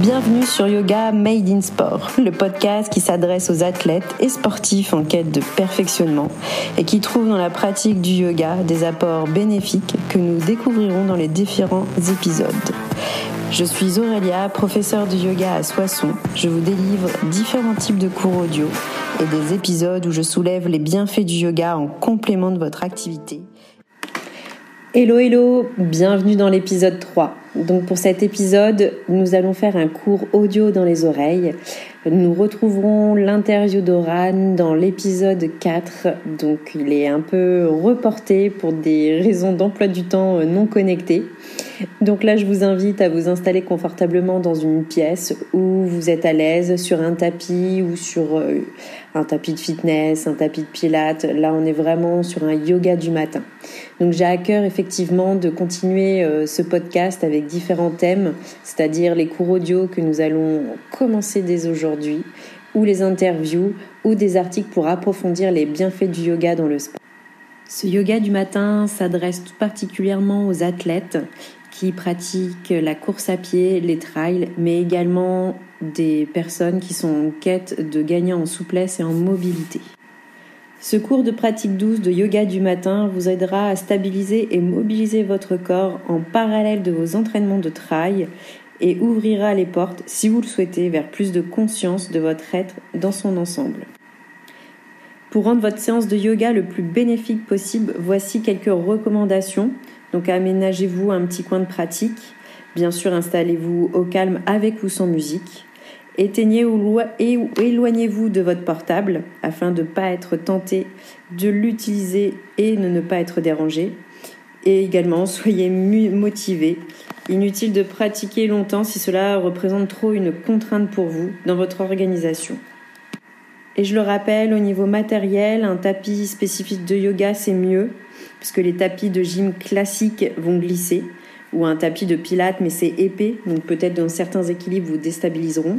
Bienvenue sur Yoga Made in Sport, le podcast qui s'adresse aux athlètes et sportifs en quête de perfectionnement et qui trouve dans la pratique du yoga des apports bénéfiques que nous découvrirons dans les différents épisodes. Je suis Aurélia, professeure de yoga à Soissons. Je vous délivre différents types de cours audio et des épisodes où je soulève les bienfaits du yoga en complément de votre activité. Hello hello, bienvenue dans l'épisode 3. Donc pour cet épisode, nous allons faire un cours audio dans les oreilles. Nous retrouverons l'interview d'Oran dans l'épisode 4. Donc il est un peu reporté pour des raisons d'emploi du temps non connectées. Donc là, je vous invite à vous installer confortablement dans une pièce où vous êtes à l'aise sur un tapis ou sur euh, un tapis de fitness, un tapis de pilates. Là, on est vraiment sur un yoga du matin. Donc j'ai à cœur effectivement de continuer euh, ce podcast avec différents thèmes, c'est-à-dire les cours audio que nous allons commencer dès aujourd'hui, ou les interviews, ou des articles pour approfondir les bienfaits du yoga dans le sport. Ce yoga du matin s'adresse tout particulièrement aux athlètes pratiquent la course à pied, les trails, mais également des personnes qui sont en quête de gagner en souplesse et en mobilité. Ce cours de pratique douce de yoga du matin vous aidera à stabiliser et mobiliser votre corps en parallèle de vos entraînements de trail et ouvrira les portes, si vous le souhaitez, vers plus de conscience de votre être dans son ensemble. Pour rendre votre séance de yoga le plus bénéfique possible, voici quelques recommandations donc aménagez-vous un petit coin de pratique. Bien sûr, installez-vous au calme avec ou sans musique. Éteignez ou éloignez-vous de votre portable afin de ne pas être tenté de l'utiliser et de ne pas être dérangé. Et également, soyez motivé. Inutile de pratiquer longtemps si cela représente trop une contrainte pour vous dans votre organisation. Et je le rappelle, au niveau matériel, un tapis spécifique de yoga, c'est mieux puisque les tapis de gym classiques vont glisser, ou un tapis de pilates, mais c'est épais, donc peut-être dans certains équilibres vous déstabiliseront.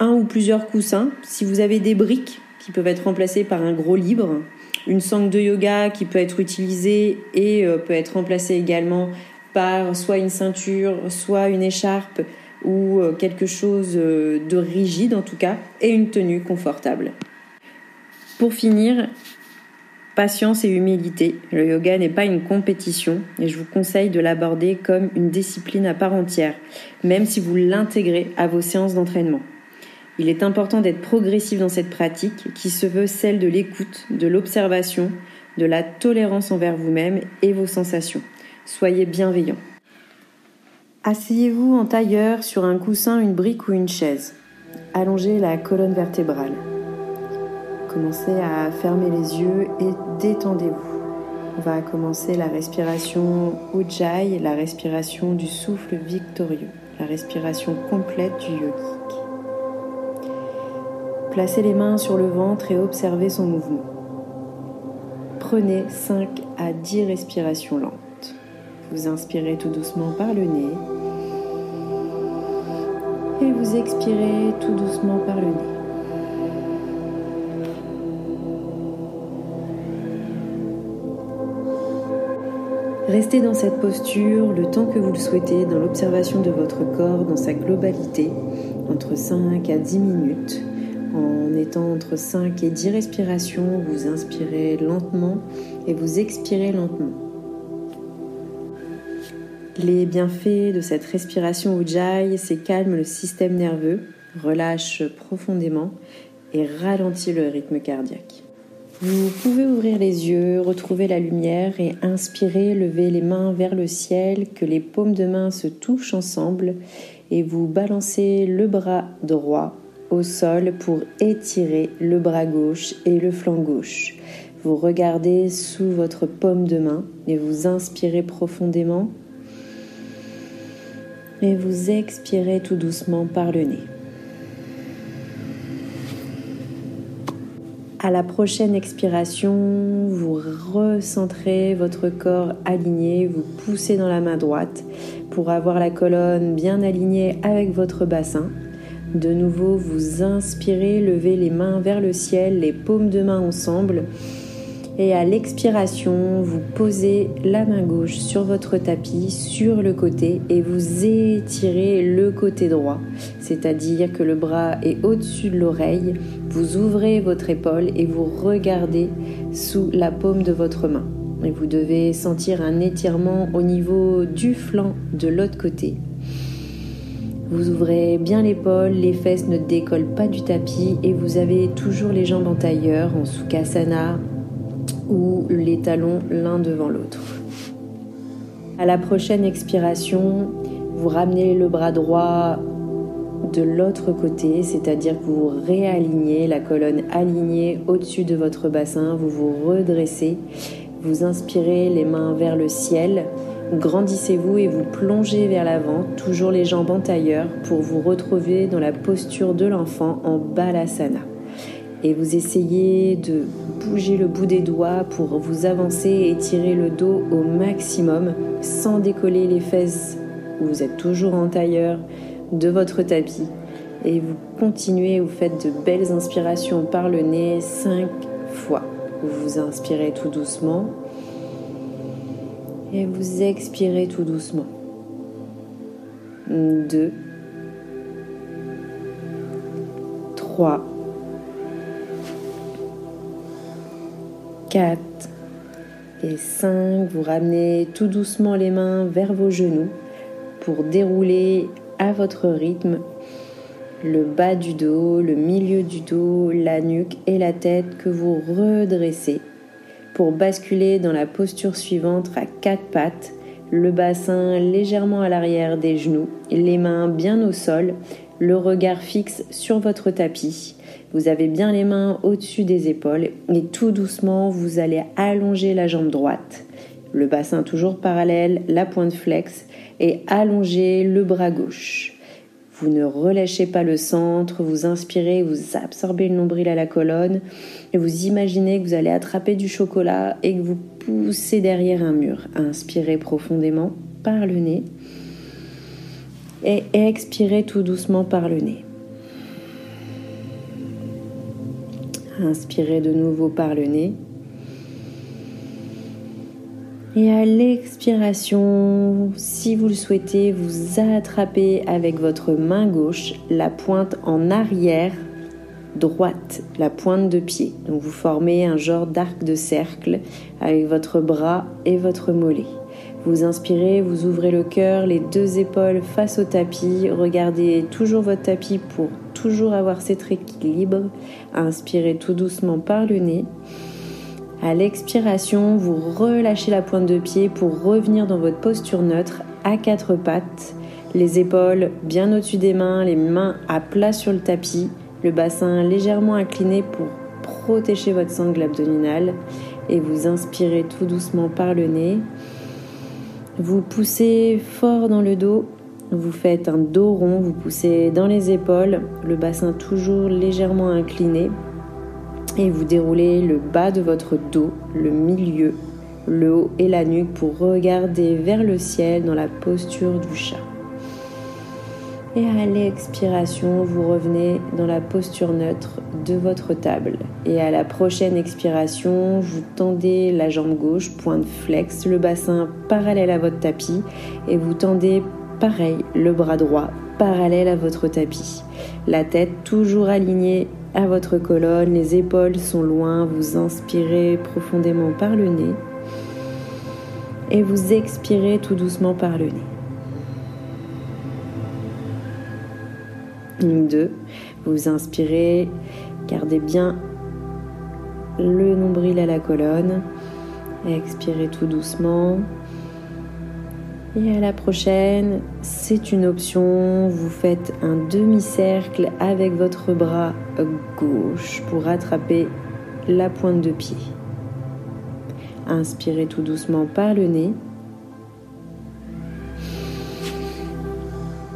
Un ou plusieurs coussins, si vous avez des briques qui peuvent être remplacées par un gros libre, une sangle de yoga qui peut être utilisée et euh, peut être remplacée également par soit une ceinture, soit une écharpe ou euh, quelque chose euh, de rigide en tout cas, et une tenue confortable. Pour finir, patience et humilité. Le yoga n'est pas une compétition et je vous conseille de l'aborder comme une discipline à part entière, même si vous l'intégrez à vos séances d'entraînement. Il est important d'être progressif dans cette pratique qui se veut celle de l'écoute, de l'observation, de la tolérance envers vous-même et vos sensations. Soyez bienveillant. Asseyez-vous en tailleur sur un coussin, une brique ou une chaise. Allongez la colonne vertébrale. Commencez à fermer les yeux et détendez-vous. On va commencer la respiration Ujjayi, la respiration du souffle victorieux, la respiration complète du yogique. Placez les mains sur le ventre et observez son mouvement. Prenez 5 à 10 respirations lentes. Vous inspirez tout doucement par le nez et vous expirez tout doucement par le nez. Restez dans cette posture le temps que vous le souhaitez dans l'observation de votre corps dans sa globalité, entre 5 à 10 minutes. En étant entre 5 et 10 respirations, vous inspirez lentement et vous expirez lentement. Les bienfaits de cette respiration Ujjayi, c'est calme le système nerveux, relâche profondément et ralentit le rythme cardiaque. Vous pouvez ouvrir les yeux, retrouver la lumière et inspirer, lever les mains vers le ciel, que les paumes de main se touchent ensemble et vous balancez le bras droit au sol pour étirer le bras gauche et le flanc gauche. Vous regardez sous votre paume de main et vous inspirez profondément et vous expirez tout doucement par le nez. À la prochaine expiration, vous recentrez votre corps aligné, vous poussez dans la main droite pour avoir la colonne bien alignée avec votre bassin. De nouveau, vous inspirez, levez les mains vers le ciel, les paumes de main ensemble Et à l'expiration, vous posez la main gauche sur votre tapis, sur le côté, et vous étirez le côté droit. C'est-à-dire que le bras est au-dessus de l'oreille, vous ouvrez votre épaule et vous regardez sous la paume de votre main. Et vous devez sentir un étirement au niveau du flanc de l'autre côté. Vous ouvrez bien l'épaule, les fesses ne décollent pas du tapis et vous avez toujours les jambes en tailleur, en Sukhasana, ou les talons l'un devant l'autre. À la prochaine expiration, vous ramenez le bras droit de l'autre côté, c'est-à-dire que vous réalignez la colonne alignée au-dessus de votre bassin, vous vous redressez, vous inspirez les mains vers le ciel, grandissez-vous et vous plongez vers l'avant, toujours les jambes en tailleur, pour vous retrouver dans la posture de l'enfant en balasana et vous essayez de bouger le bout des doigts pour vous avancer et tirer le dos au maximum sans décoller les fesses. Vous êtes toujours en tailleur de votre tapis et vous continuez, vous faites de belles inspirations par le nez cinq fois. Vous inspirez tout doucement et vous expirez tout doucement. Deux. Trois. 4 et 5. Vous ramenez tout doucement les mains vers vos genoux pour dérouler à votre rythme le bas du dos, le milieu du dos, la nuque et la tête que vous redressez pour basculer dans la posture suivante à quatre pattes, le bassin légèrement à l'arrière des genoux, les mains bien au sol, le regard fixe sur votre tapis vous avez bien les mains au-dessus des épaules et tout doucement, vous allez allonger la jambe droite. Le bassin toujours parallèle, la pointe flex et allonger le bras gauche. Vous ne relâchez pas le centre, vous inspirez, vous absorbez le nombril à la colonne et vous imaginez que vous allez attraper du chocolat et que vous poussez derrière un mur. Inspirez profondément par le nez et expirez tout doucement par le nez. Inspirez de nouveau par le nez. Et à l'expiration, si vous le souhaitez, vous attrapez avec votre main gauche la pointe en arrière droite, la pointe de pied. Donc vous formez un genre d'arc de cercle avec votre bras et votre mollet. Vous inspirez, vous ouvrez le cœur, les deux épaules face au tapis. Regardez toujours votre tapis pour toujours avoir cet équilibre. Inspirez tout doucement par le nez. À l'expiration, vous relâchez la pointe de pied pour revenir dans votre posture neutre à quatre pattes. Les épaules bien au-dessus des mains, les mains à plat sur le tapis, le bassin légèrement incliné pour protéger votre sangle abdominale. Et vous inspirez tout doucement par le nez. Vous poussez fort dans le dos, vous faites un dos rond, vous poussez dans les épaules, le bassin toujours légèrement incliné et vous déroulez le bas de votre dos, le milieu, le haut et la nuque pour regarder vers le ciel dans la posture du chat. Et à l'expiration, vous revenez dans la posture neutre de votre table. Et à la prochaine expiration, vous tendez la jambe gauche, pointe flex, le bassin parallèle à votre tapis et vous tendez pareil le bras droit parallèle à votre tapis. La tête toujours alignée à votre colonne, les épaules sont loin, vous inspirez profondément par le nez et vous expirez tout doucement par le nez. 2. Vous inspirez, gardez bien le nombril à la colonne. Expirez tout doucement. Et à la prochaine, c'est une option. Vous faites un demi-cercle avec votre bras gauche pour attraper la pointe de pied. Inspirez tout doucement par le nez.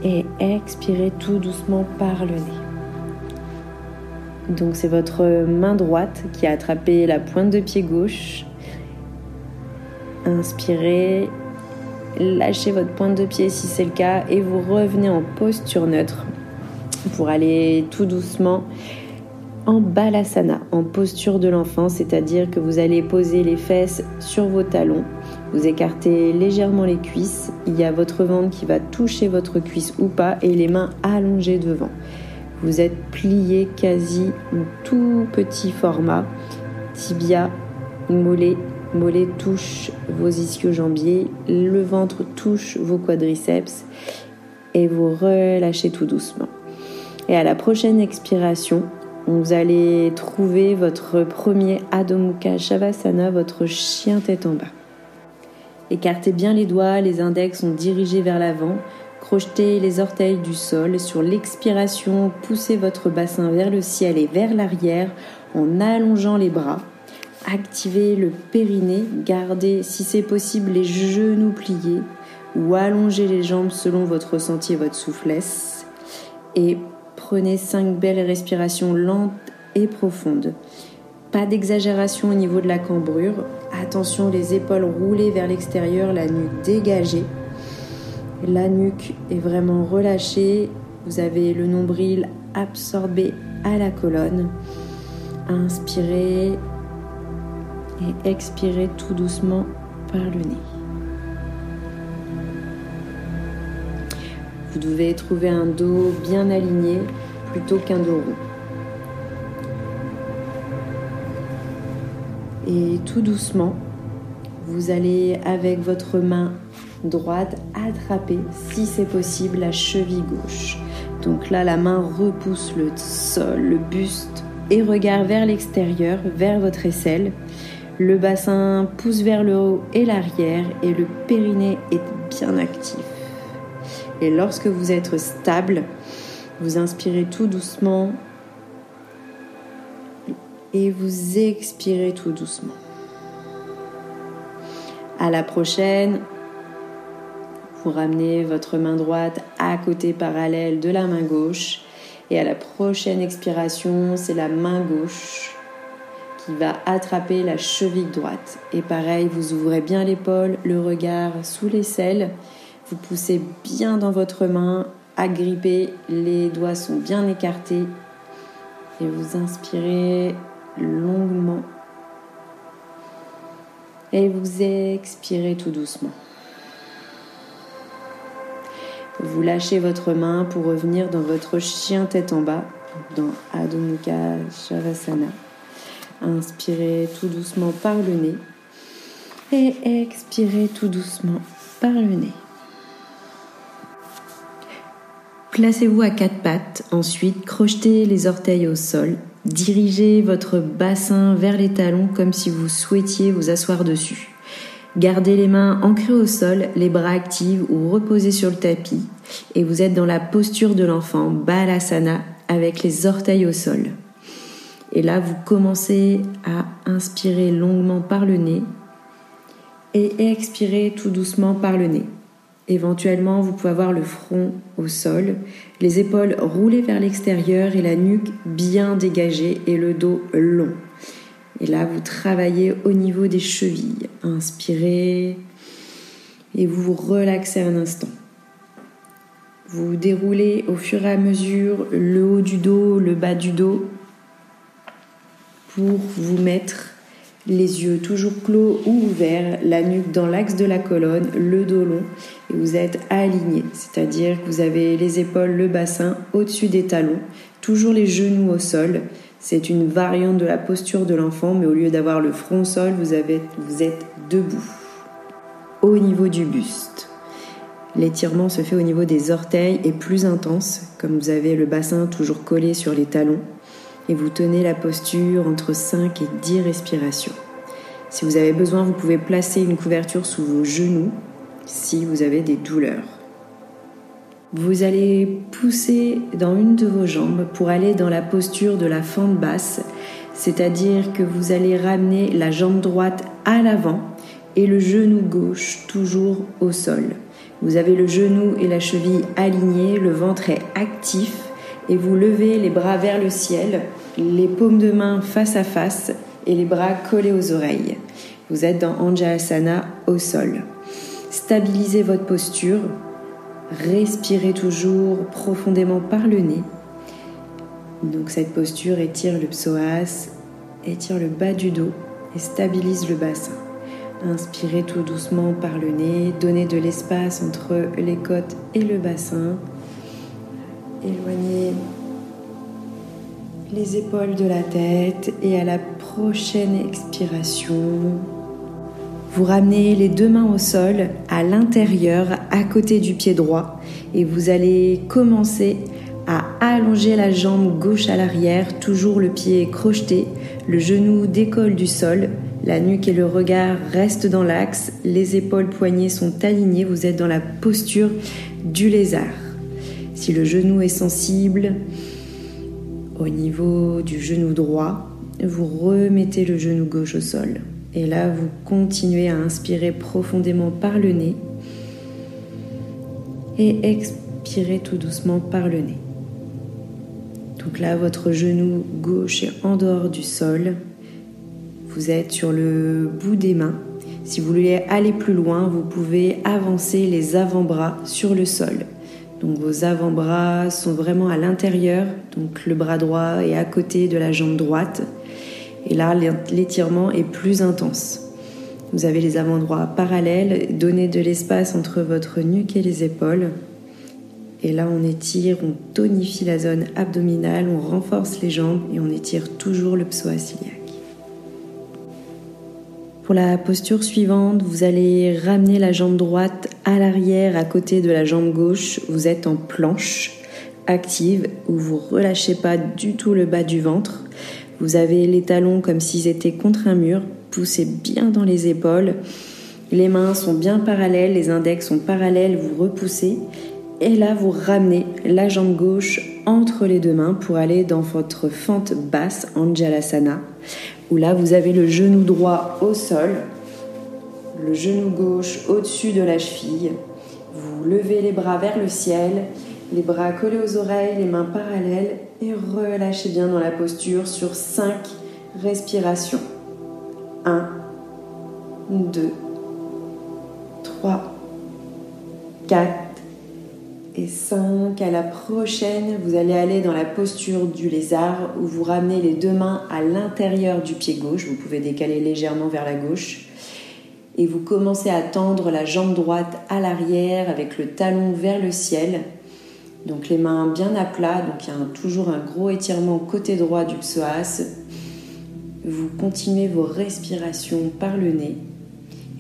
Et expirez tout doucement par le nez. Donc c'est votre main droite qui a attrapé la pointe de pied gauche. Inspirez, lâchez votre pointe de pied si c'est le cas et vous revenez en posture neutre pour aller tout doucement en balasana, en posture de l'enfant, c'est-à-dire que vous allez poser les fesses sur vos talons, vous écartez légèrement les cuisses, il y a votre ventre qui va toucher votre cuisse ou pas et les mains allongées devant. Vous êtes plié quasi en tout petit format, tibia, mollet, mollet touche vos ischio-jambiers, le ventre touche vos quadriceps et vous relâchez tout doucement. Et à la prochaine expiration, vous allez trouver votre premier Adho Mukha Shavasana, votre chien tête en bas. Écartez bien les doigts, les index sont dirigés vers l'avant. Crochetez les orteils du sol. Sur l'expiration, poussez votre bassin vers le ciel et vers l'arrière en allongeant les bras. Activez le périnée. Gardez, si c'est possible, les genoux pliés ou allongez les jambes selon votre ressenti et votre souplesse. Et Prenez cinq belles respirations lentes et profondes. Pas d'exagération au niveau de la cambrure. Attention, les épaules roulées vers l'extérieur, la nuque dégagée. La nuque est vraiment relâchée. Vous avez le nombril absorbé à la colonne. Inspirez et expirez tout doucement par le nez. Vous devez trouver un dos bien aligné plutôt qu'un dos rond. Et tout doucement, vous allez avec votre main droite attraper, si c'est possible, la cheville gauche. Donc là, la main repousse le sol, le buste et regarde vers l'extérieur, vers votre aisselle. Le bassin pousse vers le haut et l'arrière et le périnée est bien actif. Et lorsque vous êtes stable, vous inspirez tout doucement et vous expirez tout doucement. À la prochaine, vous ramenez votre main droite à côté parallèle de la main gauche. Et à la prochaine expiration, c'est la main gauche qui va attraper la cheville droite. Et pareil, vous ouvrez bien l'épaule, le regard sous l'aisselle vous poussez bien dans votre main, agrippez, les doigts sont bien écartés et vous inspirez longuement et vous expirez tout doucement. Vous lâchez votre main pour revenir dans votre chien tête en bas, dans Adho Mukha Shavasana. Inspirez tout doucement par le nez et expirez tout doucement par le nez. Placez-vous à quatre pattes, ensuite crochetez les orteils au sol, dirigez votre bassin vers les talons comme si vous souhaitiez vous asseoir dessus. Gardez les mains ancrées au sol, les bras actifs ou reposés sur le tapis et vous êtes dans la posture de l'enfant, Balasana, avec les orteils au sol. Et là, vous commencez à inspirer longuement par le nez et expirer tout doucement par le nez. Éventuellement, vous pouvez avoir le front au sol, les épaules roulées vers l'extérieur et la nuque bien dégagée et le dos long. Et là, vous travaillez au niveau des chevilles. Inspirez et vous vous relaxez un instant. Vous déroulez au fur et à mesure le haut du dos, le bas du dos pour vous mettre les yeux toujours clos ou ouverts, la nuque dans l'axe de la colonne, le dos long vous êtes aligné, c'est-à-dire que vous avez les épaules, le bassin au-dessus des talons, toujours les genoux au sol. C'est une variante de la posture de l'enfant, mais au lieu d'avoir le front sol, vous, vous êtes debout, au niveau du buste. L'étirement se fait au niveau des orteils et plus intense, comme vous avez le bassin toujours collé sur les talons et vous tenez la posture entre 5 et 10 respirations. Si vous avez besoin, vous pouvez placer une couverture sous vos genoux si vous avez des douleurs. Vous allez pousser dans une de vos jambes pour aller dans la posture de la fente basse, c'est-à-dire que vous allez ramener la jambe droite à l'avant et le genou gauche toujours au sol. Vous avez le genou et la cheville alignés, le ventre est actif et vous levez les bras vers le ciel, les paumes de main face à face et les bras collés aux oreilles. Vous êtes dans Anjalasana au sol. Stabilisez votre posture, respirez toujours profondément par le nez Donc cette posture étire le psoas, étire le bas du dos et stabilise le bassin. Inspirez tout doucement par le nez, donnez de l'espace entre les côtes et le bassin. Éloignez les épaules de la tête et à la prochaine expiration, vous ramenez les deux mains au sol à l'intérieur, à côté du pied droit et vous allez commencer à allonger la jambe gauche à l'arrière, toujours le pied crocheté, le genou décolle du sol, la nuque et le regard restent dans l'axe, les épaules poignets sont alignées, vous êtes dans la posture du lézard. Si le genou est sensible, au niveau du genou droit, vous remettez le genou gauche au sol. Et là, vous continuez à inspirer profondément par le nez et expirez tout doucement par le nez. Donc là, votre genou gauche est en dehors du sol. Vous êtes sur le bout des mains. Si vous voulez aller plus loin, vous pouvez avancer les avant-bras sur le sol. Donc vos avant-bras sont vraiment à l'intérieur, donc le bras droit est à côté de la jambe droite. Et là, l'étirement est plus intense. Vous avez les avant-bras parallèles, donnez de l'espace entre votre nuque et les épaules. Et là, on étire, on tonifie la zone abdominale, on renforce les jambes et on étire toujours le psoas iliaque. Pour la posture suivante, vous allez ramener la jambe droite à l'arrière à côté de la jambe gauche. Vous êtes en planche active où vous relâchez pas du tout le bas du ventre. Vous avez les talons comme s'ils étaient contre un mur. Poussez bien dans les épaules. Les mains sont bien parallèles, les index sont parallèles, vous repoussez. Et là, vous ramenez la jambe gauche entre les deux mains pour aller dans votre fente basse, Anjalasana, où là, vous avez le genou droit au sol, le genou gauche au-dessus de la cheville. Vous levez les bras vers le ciel, les bras collés aux oreilles, les mains parallèles et relâchez bien dans la posture sur 5 respirations. 1, 2, 3, 4, et 5. À la prochaine, vous allez aller dans la posture du lézard où vous ramenez les deux mains à l'intérieur du pied gauche. Vous pouvez décaler légèrement vers la gauche. Et vous commencez à tendre la jambe droite à l'arrière avec le talon vers le ciel. Donc les mains bien à plat, donc il y a toujours un gros étirement côté droit du psoas. Vous continuez vos respirations par le nez.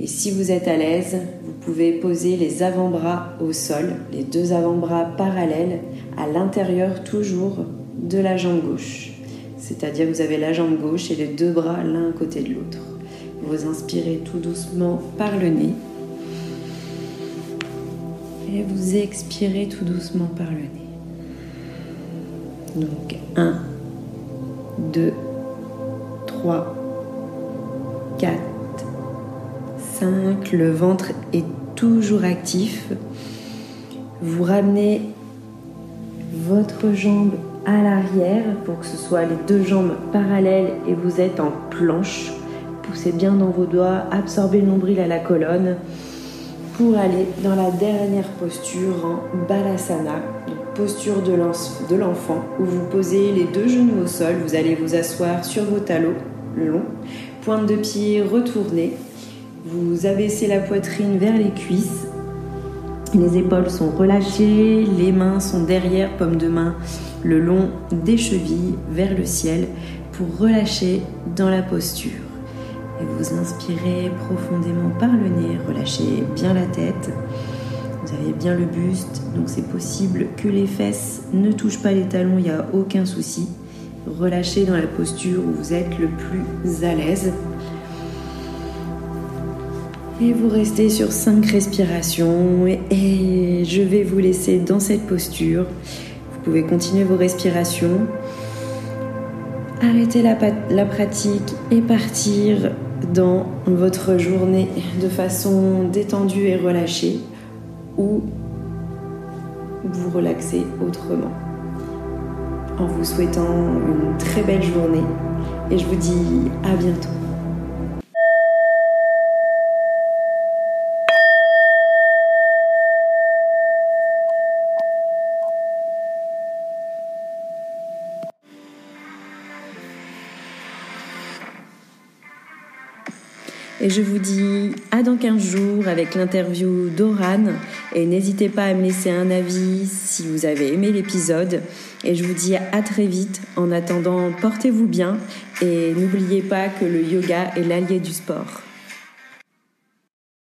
Et si vous êtes à l'aise, vous pouvez poser les avant-bras au sol, les deux avant-bras parallèles à l'intérieur toujours de la jambe gauche. C'est-à-dire vous avez la jambe gauche et les deux bras l'un côté de l'autre. Vous inspirez tout doucement par le nez. Vous expirez tout doucement par le nez. Donc 1, 2, 3, 4, le ventre est toujours actif. Vous ramenez votre jambe à l'arrière pour que ce soit les deux jambes parallèles et vous êtes en planche. Poussez bien dans vos doigts, absorbez le nombril à la colonne pour aller dans la dernière posture en Balasana, posture de l'enfant, où vous posez les deux genoux au sol, vous allez vous asseoir sur vos talons le long, pointe de pied retournée, vous abaissez la poitrine vers les cuisses. Les épaules sont relâchées, les mains sont derrière, paume de main le long des chevilles vers le ciel pour relâcher dans la posture. Vous inspirez profondément par le nez, relâchez bien la tête. Vous avez bien le buste, donc c'est possible que les fesses ne touchent pas les talons, il n'y a aucun souci. Relâchez dans la posture où vous êtes le plus à l'aise. Et vous restez sur 5 respirations et je vais vous laisser dans cette posture. Vous pouvez continuer vos respirations. Arrêtez la, la pratique et partir dans votre journée de façon détendue et relâchée ou vous relaxer autrement. En vous souhaitant une très belle journée et je vous dis à bientôt. Et je vous dis à dans 15 jours avec l'interview d'Oran. Et n'hésitez pas à me laisser un avis si vous avez aimé l'épisode. Et je vous dis à très vite. En attendant, portez-vous bien et n'oubliez pas que le yoga est l'allié du sport.